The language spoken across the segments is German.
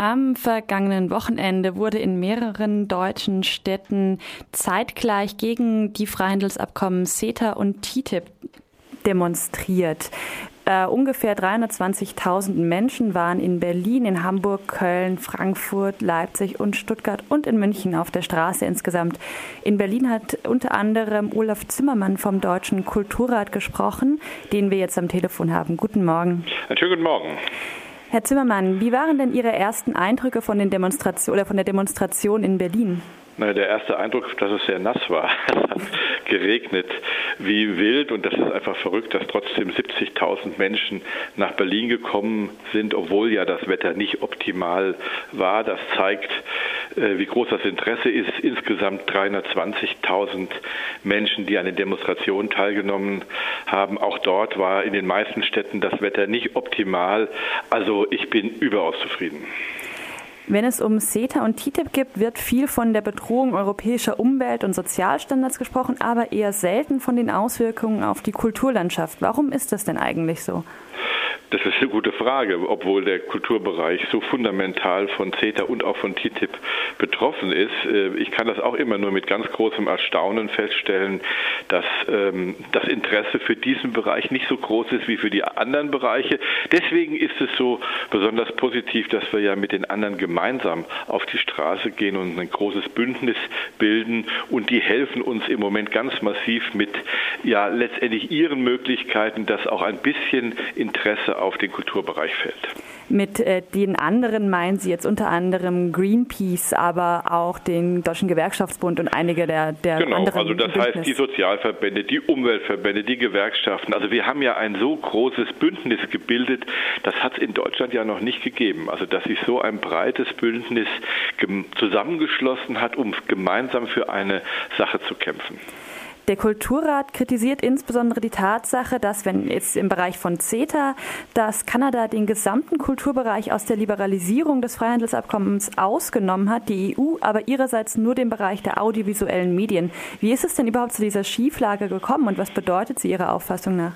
Am vergangenen Wochenende wurde in mehreren deutschen Städten zeitgleich gegen die Freihandelsabkommen CETA und TTIP demonstriert. Uh, ungefähr 320.000 Menschen waren in Berlin, in Hamburg, Köln, Frankfurt, Leipzig und Stuttgart und in München auf der Straße insgesamt. In Berlin hat unter anderem Olaf Zimmermann vom Deutschen Kulturrat gesprochen, den wir jetzt am Telefon haben. Guten Morgen. Schönen guten Morgen. Herr Zimmermann, wie waren denn Ihre ersten Eindrücke von, den Demonstration, oder von der Demonstration in Berlin? Na, der erste Eindruck, dass es sehr nass war. Es hat geregnet wie wild und das ist einfach verrückt, dass trotzdem 70.000 Menschen nach Berlin gekommen sind, obwohl ja das Wetter nicht optimal war. Das zeigt, wie groß das Interesse ist. Insgesamt 320.000 Menschen, die an den Demonstrationen teilgenommen haben. Auch dort war in den meisten Städten das Wetter nicht optimal. Also ich bin überaus zufrieden. Wenn es um CETA und TTIP geht, wird viel von der Bedrohung europäischer Umwelt- und Sozialstandards gesprochen, aber eher selten von den Auswirkungen auf die Kulturlandschaft. Warum ist das denn eigentlich so? Das ist eine gute Frage, obwohl der Kulturbereich so fundamental von CETA und auch von TTIP betroffen ist. Äh, ich kann das auch immer nur mit ganz großem Erstaunen feststellen, dass ähm, das Interesse für diesen Bereich nicht so groß ist wie für die anderen Bereiche. Deswegen ist es so besonders positiv, dass wir ja mit den anderen gemeinsam auf die Straße gehen und ein großes Bündnis bilden und die helfen uns im Moment ganz massiv mit ja letztendlich ihren Möglichkeiten, dass auch ein bisschen Interesse auf den Kulturbereich fällt. Mit äh, den anderen meinen Sie jetzt unter anderem Greenpeace, aber auch den Deutschen Gewerkschaftsbund und einige der, der genau, anderen. Genau, also das Bündnis. heißt die Sozialverbände, die Umweltverbände, die Gewerkschaften. Also wir haben ja ein so großes Bündnis gebildet, das hat es in Deutschland ja noch nicht gegeben. Also dass sich so ein breites Bündnis zusammengeschlossen hat, um gemeinsam für eine Sache zu kämpfen. Der Kulturrat kritisiert insbesondere die Tatsache, dass wenn jetzt im Bereich von CETA, dass Kanada den gesamten Kulturbereich aus der Liberalisierung des Freihandelsabkommens ausgenommen hat, die EU aber ihrerseits nur den Bereich der audiovisuellen Medien. Wie ist es denn überhaupt zu dieser Schieflage gekommen und was bedeutet sie Ihrer Auffassung nach?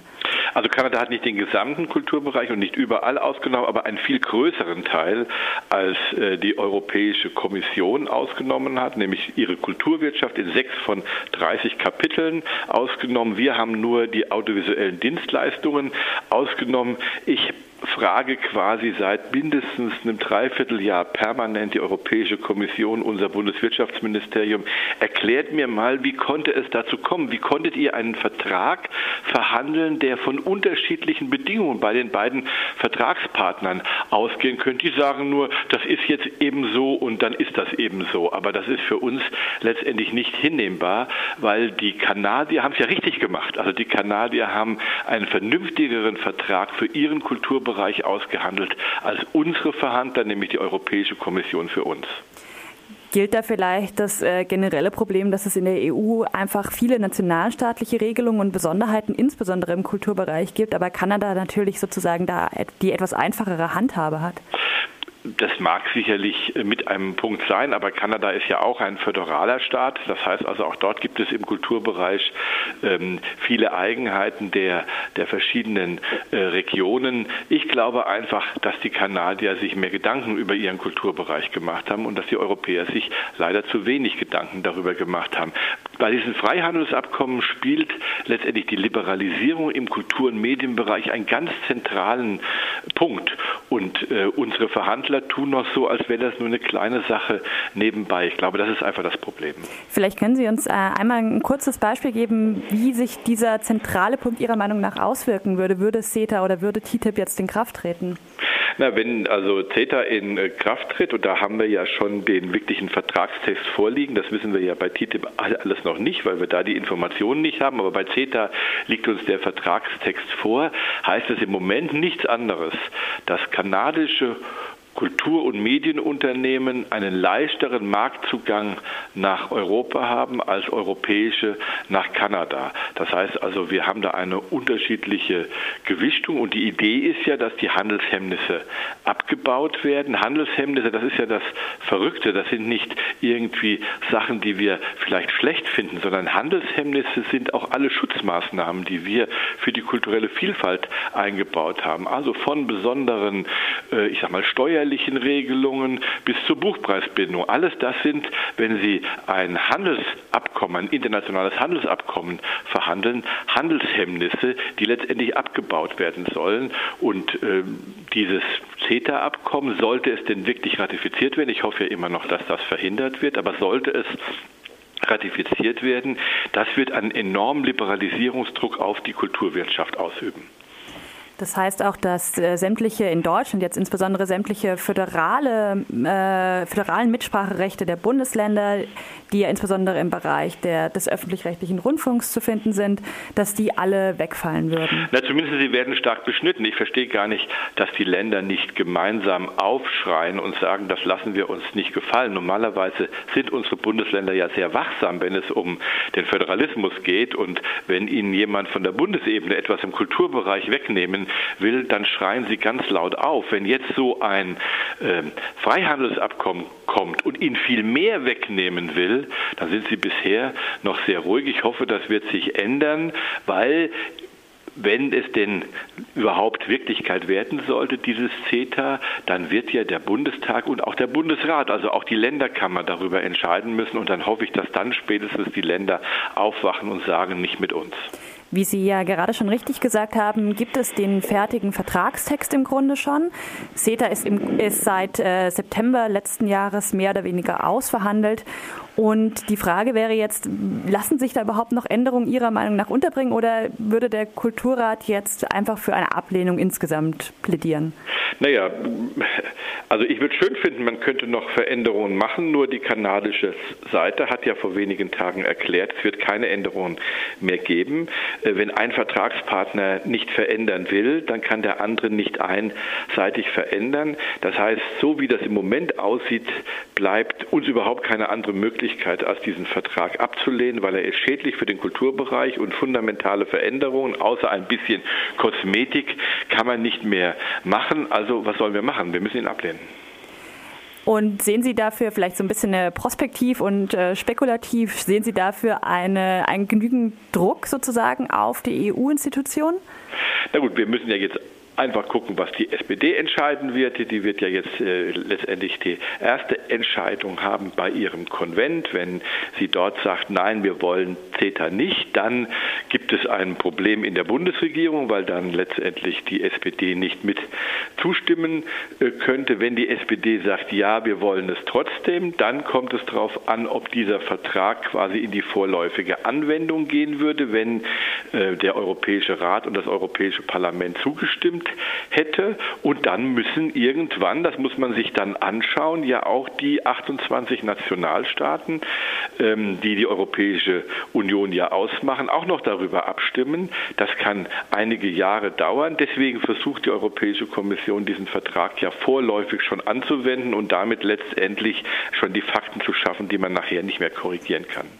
Also Kanada hat nicht den gesamten Kulturbereich und nicht überall ausgenommen, aber einen viel größeren Teil, als äh, die Europäische Kommission ausgenommen hat, nämlich ihre Kulturwirtschaft in sechs von 30 Kapiteln ausgenommen. Wir haben nur die audiovisuellen Dienstleistungen ausgenommen. Ich frage quasi seit mindestens einem Dreivierteljahr permanent die Europäische Kommission, unser Bundeswirtschaftsministerium, erklärt mir mal, wie konnte es dazu kommen? Wie konntet ihr einen Vertrag verhandeln, der von unterschiedlichen Bedingungen bei den beiden Vertragspartnern ausgehen könnte? Die sagen nur, das ist jetzt eben so und dann ist das eben so. Aber das ist für uns letztendlich nicht hinnehmbar, weil die Kanadier haben es ja richtig gemacht. Also die Kanadier haben einen vernünftigeren Vertrag für ihren Kulturbereich Bereich ausgehandelt als unsere Verhandler, nämlich die Europäische Kommission für uns. Gilt da vielleicht das äh, generelle Problem, dass es in der EU einfach viele nationalstaatliche Regelungen und Besonderheiten, insbesondere im Kulturbereich gibt, aber Kanada natürlich sozusagen da die etwas einfachere Handhabe hat? Das mag sicherlich mit einem Punkt sein, aber Kanada ist ja auch ein föderaler Staat. Das heißt also, auch dort gibt es im Kulturbereich ähm, viele Eigenheiten der, der verschiedenen äh, Regionen. Ich glaube einfach, dass die Kanadier sich mehr Gedanken über ihren Kulturbereich gemacht haben und dass die Europäer sich leider zu wenig Gedanken darüber gemacht haben. Bei diesen Freihandelsabkommen spielt letztendlich die Liberalisierung im Kultur- und Medienbereich einen ganz zentralen Punkt. Und äh, unsere Verhandler tun noch so, als wäre das nur eine kleine Sache nebenbei. Ich glaube, das ist einfach das Problem. Vielleicht können Sie uns äh, einmal ein kurzes Beispiel geben, wie sich dieser zentrale Punkt Ihrer Meinung nach auswirken würde. Würde CETA oder würde TTIP jetzt in Kraft treten? Na, wenn also CETA in äh, Kraft tritt, und da haben wir ja schon den wirklichen Vertragstext vorliegen, das wissen wir ja bei TTIP alles noch nicht, weil wir da die Informationen nicht haben, aber bei CETA liegt uns der Vertragstext vor, heißt es im Moment nichts anderes, dass kanadische Kultur- und Medienunternehmen einen leichteren Marktzugang nach Europa haben als europäische nach Kanada. Das heißt also, wir haben da eine unterschiedliche Gewichtung und die Idee ist ja, dass die Handelshemmnisse abgebaut werden. Handelshemmnisse, das ist ja das Verrückte, das sind nicht irgendwie Sachen, die wir vielleicht schlecht finden, sondern Handelshemmnisse sind auch alle Schutzmaßnahmen, die wir für die kulturelle Vielfalt eingebaut haben. Also von besonderen, äh, ich sag mal, Steuer steuerlichen Regelungen bis zur Buchpreisbindung. Alles das sind, wenn Sie ein Handelsabkommen, ein internationales Handelsabkommen verhandeln, Handelshemmnisse, die letztendlich abgebaut werden sollen. Und äh, dieses CETA-Abkommen, sollte es denn wirklich ratifiziert werden, ich hoffe ja immer noch, dass das verhindert wird, aber sollte es ratifiziert werden, das wird einen enormen Liberalisierungsdruck auf die Kulturwirtschaft ausüben. Das heißt auch, dass äh, sämtliche in Deutschland, jetzt insbesondere sämtliche föderale, äh, föderalen Mitspracherechte der Bundesländer, die ja insbesondere im Bereich der, des öffentlich-rechtlichen Rundfunks zu finden sind, dass die alle wegfallen würden. Na, zumindest sie werden stark beschnitten. Ich verstehe gar nicht, dass die Länder nicht gemeinsam aufschreien und sagen, das lassen wir uns nicht gefallen. Normalerweise sind unsere Bundesländer ja sehr wachsam, wenn es um den Föderalismus geht. Und wenn ihnen jemand von der Bundesebene etwas im Kulturbereich wegnehmen will, dann schreien sie ganz laut auf. Wenn jetzt so ein äh, Freihandelsabkommen kommt und ihnen viel mehr wegnehmen will, dann sind sie bisher noch sehr ruhig. Ich hoffe, das wird sich ändern, weil wenn es denn überhaupt Wirklichkeit werden sollte, dieses CETA, dann wird ja der Bundestag und auch der Bundesrat, also auch die Länderkammer darüber entscheiden müssen. Und dann hoffe ich, dass dann spätestens die Länder aufwachen und sagen, nicht mit uns. Wie Sie ja gerade schon richtig gesagt haben, gibt es den fertigen Vertragstext im Grunde schon. CETA ist, im, ist seit äh, September letzten Jahres mehr oder weniger ausverhandelt. Und die Frage wäre jetzt, lassen sich da überhaupt noch Änderungen Ihrer Meinung nach unterbringen oder würde der Kulturrat jetzt einfach für eine Ablehnung insgesamt plädieren? Naja, also ich würde schön finden, man könnte noch Veränderungen machen, nur die kanadische Seite hat ja vor wenigen Tagen erklärt, es wird keine Änderungen mehr geben. Äh, wenn ein Vertragspartner nicht verändern will, dann kann der andere nicht einseitig verändern. Das heißt, so wie das im Moment aussieht, bleibt uns überhaupt keine andere Möglichkeit, als diesen Vertrag abzulehnen, weil er ist schädlich für den Kulturbereich und fundamentale Veränderungen, außer ein bisschen Kosmetik, kann man nicht mehr machen. Also was sollen wir machen? Wir müssen ihn ablehnen. Und sehen Sie dafür vielleicht so ein bisschen prospektiv und äh, spekulativ, sehen Sie dafür eine, einen genügend Druck sozusagen auf die EU-Institutionen? Na gut, wir müssen ja jetzt einfach gucken, was die SPD entscheiden wird. Die wird ja jetzt äh, letztendlich die erste Entscheidung haben bei ihrem Konvent. Wenn sie dort sagt, nein, wir wollen CETA nicht, dann gibt es ein Problem in der Bundesregierung, weil dann letztendlich die SPD nicht mit zustimmen äh, könnte. Wenn die SPD sagt, ja, wir wollen es trotzdem, dann kommt es darauf an, ob dieser Vertrag quasi in die vorläufige Anwendung gehen würde, wenn äh, der Europäische Rat und das Europäische Parlament zugestimmt hätte. Und dann müssen irgendwann, das muss man sich dann anschauen, ja auch die 28 Nationalstaaten, ähm, die die Europäische Union ja ausmachen, auch noch darüber abstimmen. Das kann einige Jahre dauern. Deswegen versucht die Europäische Kommission diesen Vertrag ja vorläufig schon anzuwenden und damit letztendlich schon die Fakten zu schaffen, die man nachher nicht mehr korrigieren kann.